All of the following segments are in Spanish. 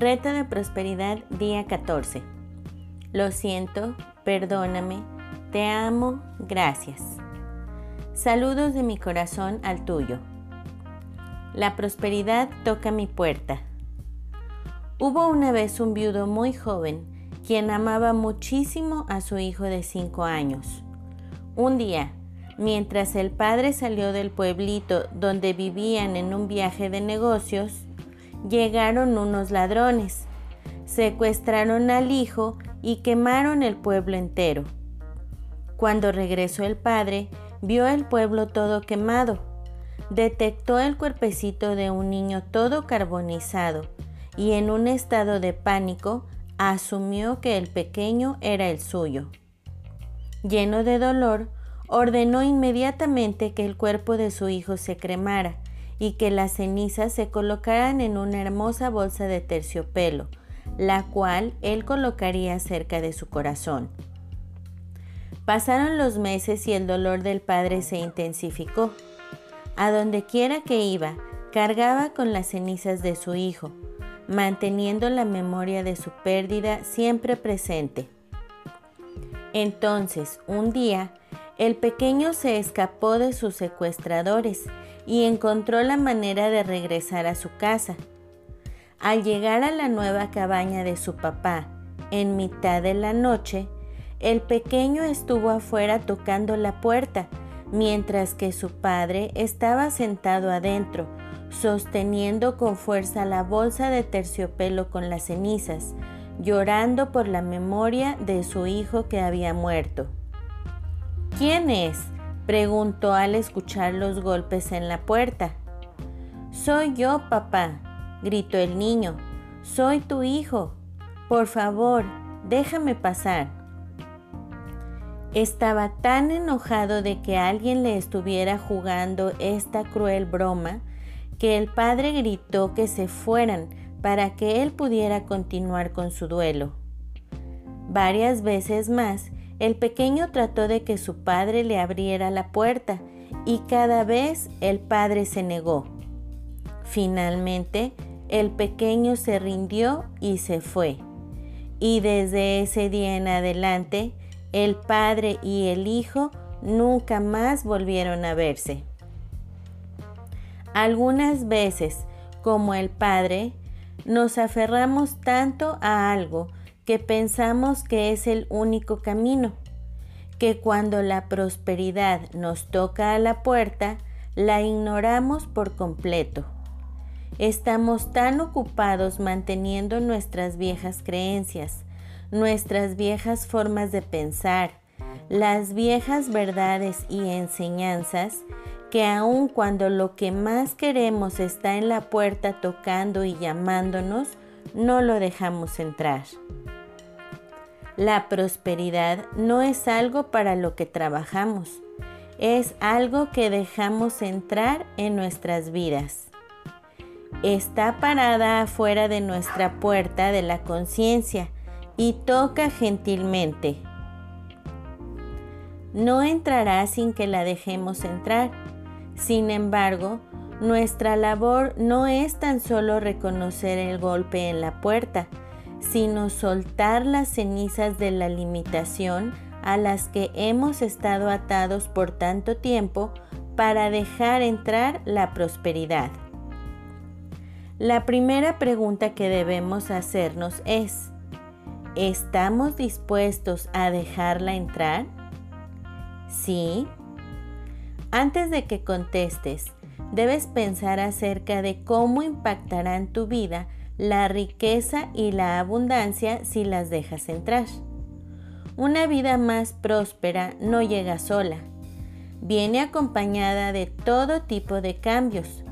Reto de prosperidad día 14. Lo siento, perdóname, te amo, gracias. Saludos de mi corazón al tuyo. La prosperidad toca mi puerta. Hubo una vez un viudo muy joven quien amaba muchísimo a su hijo de cinco años. Un día, mientras el padre salió del pueblito donde vivían en un viaje de negocios, llegaron unos ladrones, secuestraron al hijo y quemaron el pueblo entero. Cuando regresó el padre, vio el pueblo todo quemado. Detectó el cuerpecito de un niño todo carbonizado y en un estado de pánico asumió que el pequeño era el suyo. Lleno de dolor, ordenó inmediatamente que el cuerpo de su hijo se cremara y que las cenizas se colocaran en una hermosa bolsa de terciopelo, la cual él colocaría cerca de su corazón. Pasaron los meses y el dolor del padre se intensificó. A donde quiera que iba, cargaba con las cenizas de su hijo, manteniendo la memoria de su pérdida siempre presente. Entonces, un día, el pequeño se escapó de sus secuestradores y encontró la manera de regresar a su casa. Al llegar a la nueva cabaña de su papá, en mitad de la noche, el pequeño estuvo afuera tocando la puerta, mientras que su padre estaba sentado adentro, sosteniendo con fuerza la bolsa de terciopelo con las cenizas, llorando por la memoria de su hijo que había muerto. ¿Quién es? Preguntó al escuchar los golpes en la puerta. Soy yo, papá, gritó el niño. Soy tu hijo. Por favor, déjame pasar. Estaba tan enojado de que alguien le estuviera jugando esta cruel broma que el padre gritó que se fueran para que él pudiera continuar con su duelo. Varias veces más el pequeño trató de que su padre le abriera la puerta y cada vez el padre se negó. Finalmente, el pequeño se rindió y se fue. Y desde ese día en adelante, el padre y el hijo nunca más volvieron a verse. Algunas veces, como el padre, nos aferramos tanto a algo que pensamos que es el único camino, que cuando la prosperidad nos toca a la puerta, la ignoramos por completo. Estamos tan ocupados manteniendo nuestras viejas creencias, nuestras viejas formas de pensar, las viejas verdades y enseñanzas, que aun cuando lo que más queremos está en la puerta tocando y llamándonos, no lo dejamos entrar. La prosperidad no es algo para lo que trabajamos, es algo que dejamos entrar en nuestras vidas. Está parada afuera de nuestra puerta de la conciencia y toca gentilmente. No entrará sin que la dejemos entrar. Sin embargo, nuestra labor no es tan solo reconocer el golpe en la puerta, sino soltar las cenizas de la limitación a las que hemos estado atados por tanto tiempo para dejar entrar la prosperidad. La primera pregunta que debemos hacernos es, ¿estamos dispuestos a dejarla entrar? Sí. Antes de que contestes, debes pensar acerca de cómo impactará en tu vida la riqueza y la abundancia si las dejas entrar. Una vida más próspera no llega sola. Viene acompañada de todo tipo de cambios,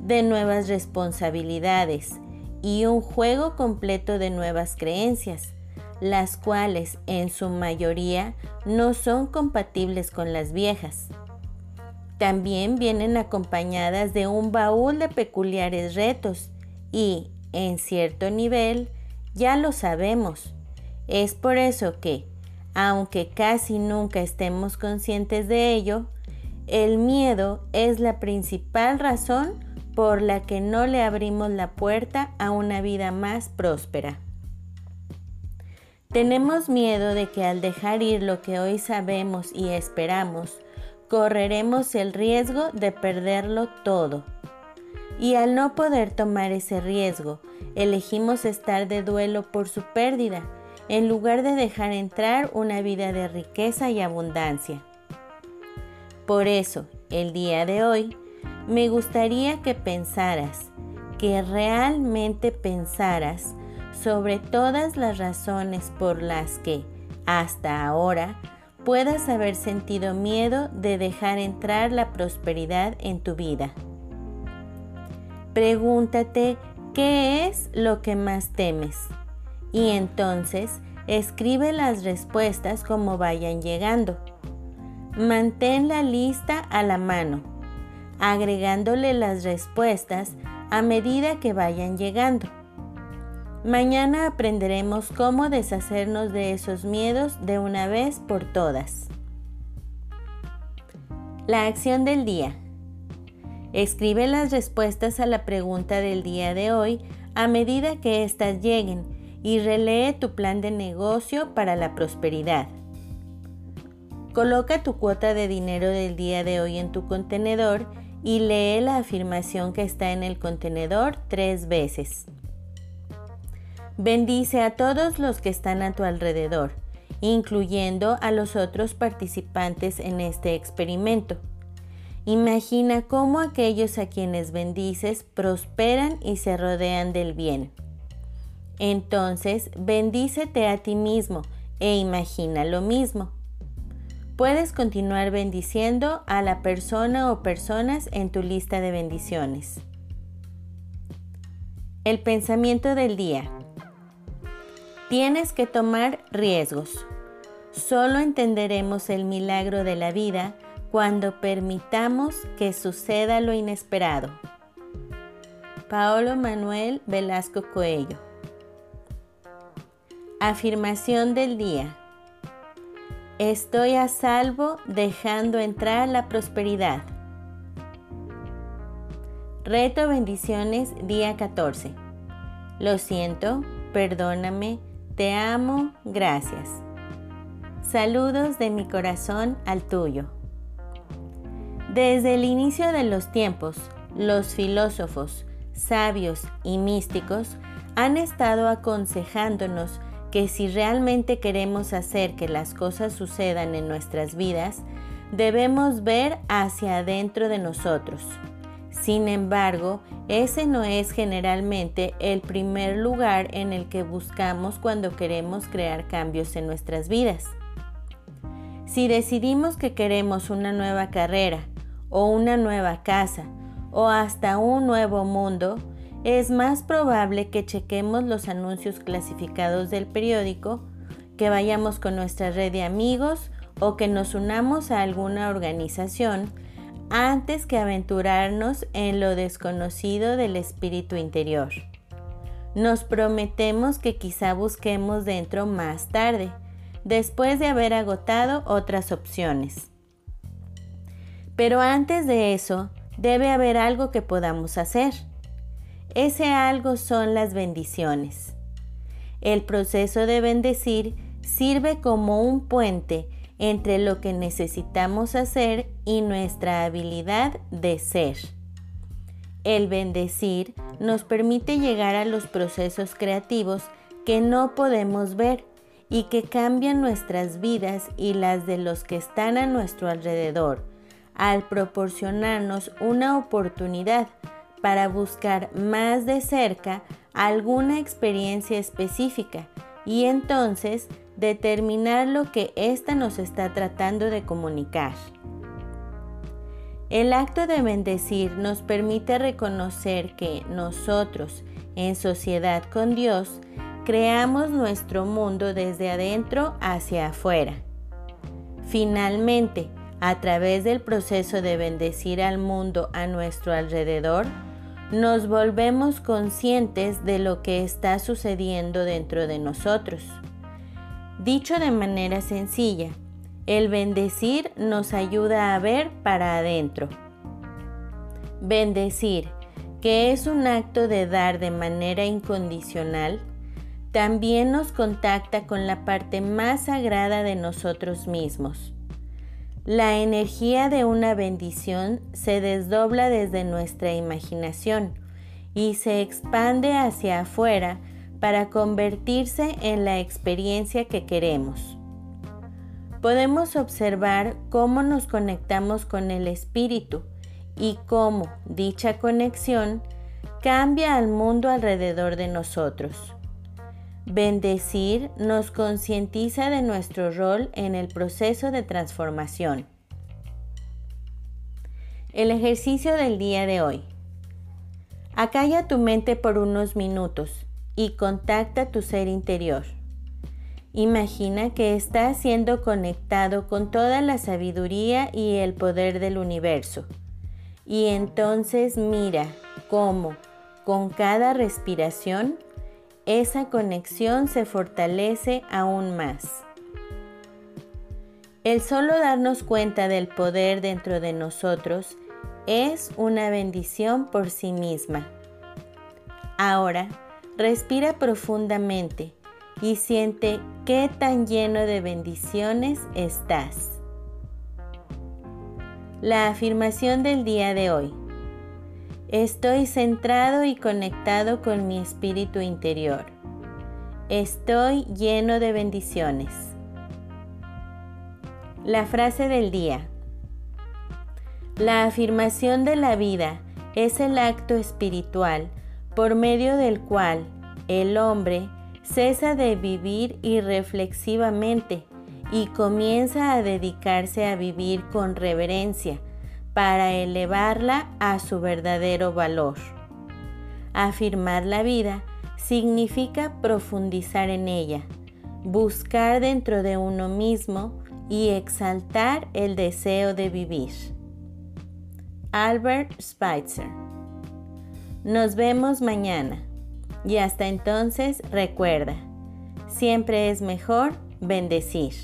de nuevas responsabilidades y un juego completo de nuevas creencias, las cuales en su mayoría no son compatibles con las viejas. También vienen acompañadas de un baúl de peculiares retos y, en cierto nivel, ya lo sabemos. Es por eso que, aunque casi nunca estemos conscientes de ello, el miedo es la principal razón por la que no le abrimos la puerta a una vida más próspera. Tenemos miedo de que al dejar ir lo que hoy sabemos y esperamos, correremos el riesgo de perderlo todo. Y al no poder tomar ese riesgo, elegimos estar de duelo por su pérdida, en lugar de dejar entrar una vida de riqueza y abundancia. Por eso, el día de hoy, me gustaría que pensaras, que realmente pensaras sobre todas las razones por las que, hasta ahora, puedas haber sentido miedo de dejar entrar la prosperidad en tu vida. Pregúntate qué es lo que más temes y entonces escribe las respuestas como vayan llegando. Mantén la lista a la mano, agregándole las respuestas a medida que vayan llegando. Mañana aprenderemos cómo deshacernos de esos miedos de una vez por todas. La acción del día. Escribe las respuestas a la pregunta del día de hoy a medida que éstas lleguen y relee tu plan de negocio para la prosperidad. Coloca tu cuota de dinero del día de hoy en tu contenedor y lee la afirmación que está en el contenedor tres veces. Bendice a todos los que están a tu alrededor, incluyendo a los otros participantes en este experimento. Imagina cómo aquellos a quienes bendices prosperan y se rodean del bien. Entonces, bendícete a ti mismo e imagina lo mismo. Puedes continuar bendiciendo a la persona o personas en tu lista de bendiciones. El pensamiento del día. Tienes que tomar riesgos. Solo entenderemos el milagro de la vida cuando permitamos que suceda lo inesperado. Paolo Manuel Velasco Coello. Afirmación del día. Estoy a salvo dejando entrar la prosperidad. Reto bendiciones día 14. Lo siento, perdóname, te amo, gracias. Saludos de mi corazón al tuyo. Desde el inicio de los tiempos, los filósofos, sabios y místicos han estado aconsejándonos que si realmente queremos hacer que las cosas sucedan en nuestras vidas, debemos ver hacia adentro de nosotros sin embargo, ese no es generalmente el primer lugar en el que buscamos cuando queremos crear cambios en nuestras vidas. Si decidimos que queremos una nueva carrera o una nueva casa o hasta un nuevo mundo, es más probable que chequemos los anuncios clasificados del periódico, que vayamos con nuestra red de amigos o que nos unamos a alguna organización antes que aventurarnos en lo desconocido del espíritu interior. Nos prometemos que quizá busquemos dentro más tarde, después de haber agotado otras opciones. Pero antes de eso, debe haber algo que podamos hacer. Ese algo son las bendiciones. El proceso de bendecir sirve como un puente entre lo que necesitamos hacer y nuestra habilidad de ser. El bendecir nos permite llegar a los procesos creativos que no podemos ver y que cambian nuestras vidas y las de los que están a nuestro alrededor, al proporcionarnos una oportunidad para buscar más de cerca alguna experiencia específica y entonces determinar lo que ésta nos está tratando de comunicar. El acto de bendecir nos permite reconocer que nosotros, en sociedad con Dios, creamos nuestro mundo desde adentro hacia afuera. Finalmente, a través del proceso de bendecir al mundo a nuestro alrededor, nos volvemos conscientes de lo que está sucediendo dentro de nosotros. Dicho de manera sencilla, el bendecir nos ayuda a ver para adentro. Bendecir que es un acto de dar de manera incondicional, también nos contacta con la parte más sagrada de nosotros mismos. La energía de una bendición se desdobla desde nuestra imaginación y se expande hacia afuera para convertirse en la experiencia que queremos. Podemos observar cómo nos conectamos con el espíritu y cómo dicha conexión cambia al mundo alrededor de nosotros. Bendecir nos concientiza de nuestro rol en el proceso de transformación. El ejercicio del día de hoy. Acalla tu mente por unos minutos y contacta tu ser interior. Imagina que estás siendo conectado con toda la sabiduría y el poder del universo. Y entonces mira cómo, con cada respiración, esa conexión se fortalece aún más. El solo darnos cuenta del poder dentro de nosotros es una bendición por sí misma. Ahora, respira profundamente y siente qué tan lleno de bendiciones estás. La afirmación del día de hoy. Estoy centrado y conectado con mi espíritu interior. Estoy lleno de bendiciones. La frase del día. La afirmación de la vida es el acto espiritual por medio del cual el hombre cesa de vivir irreflexivamente y comienza a dedicarse a vivir con reverencia para elevarla a su verdadero valor. Afirmar la vida significa profundizar en ella, buscar dentro de uno mismo y exaltar el deseo de vivir. Albert Schweitzer. Nos vemos mañana y hasta entonces recuerda, siempre es mejor bendecir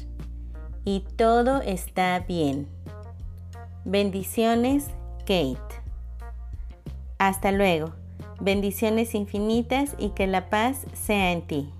y todo está bien. Bendiciones, Kate. Hasta luego. Bendiciones infinitas y que la paz sea en ti.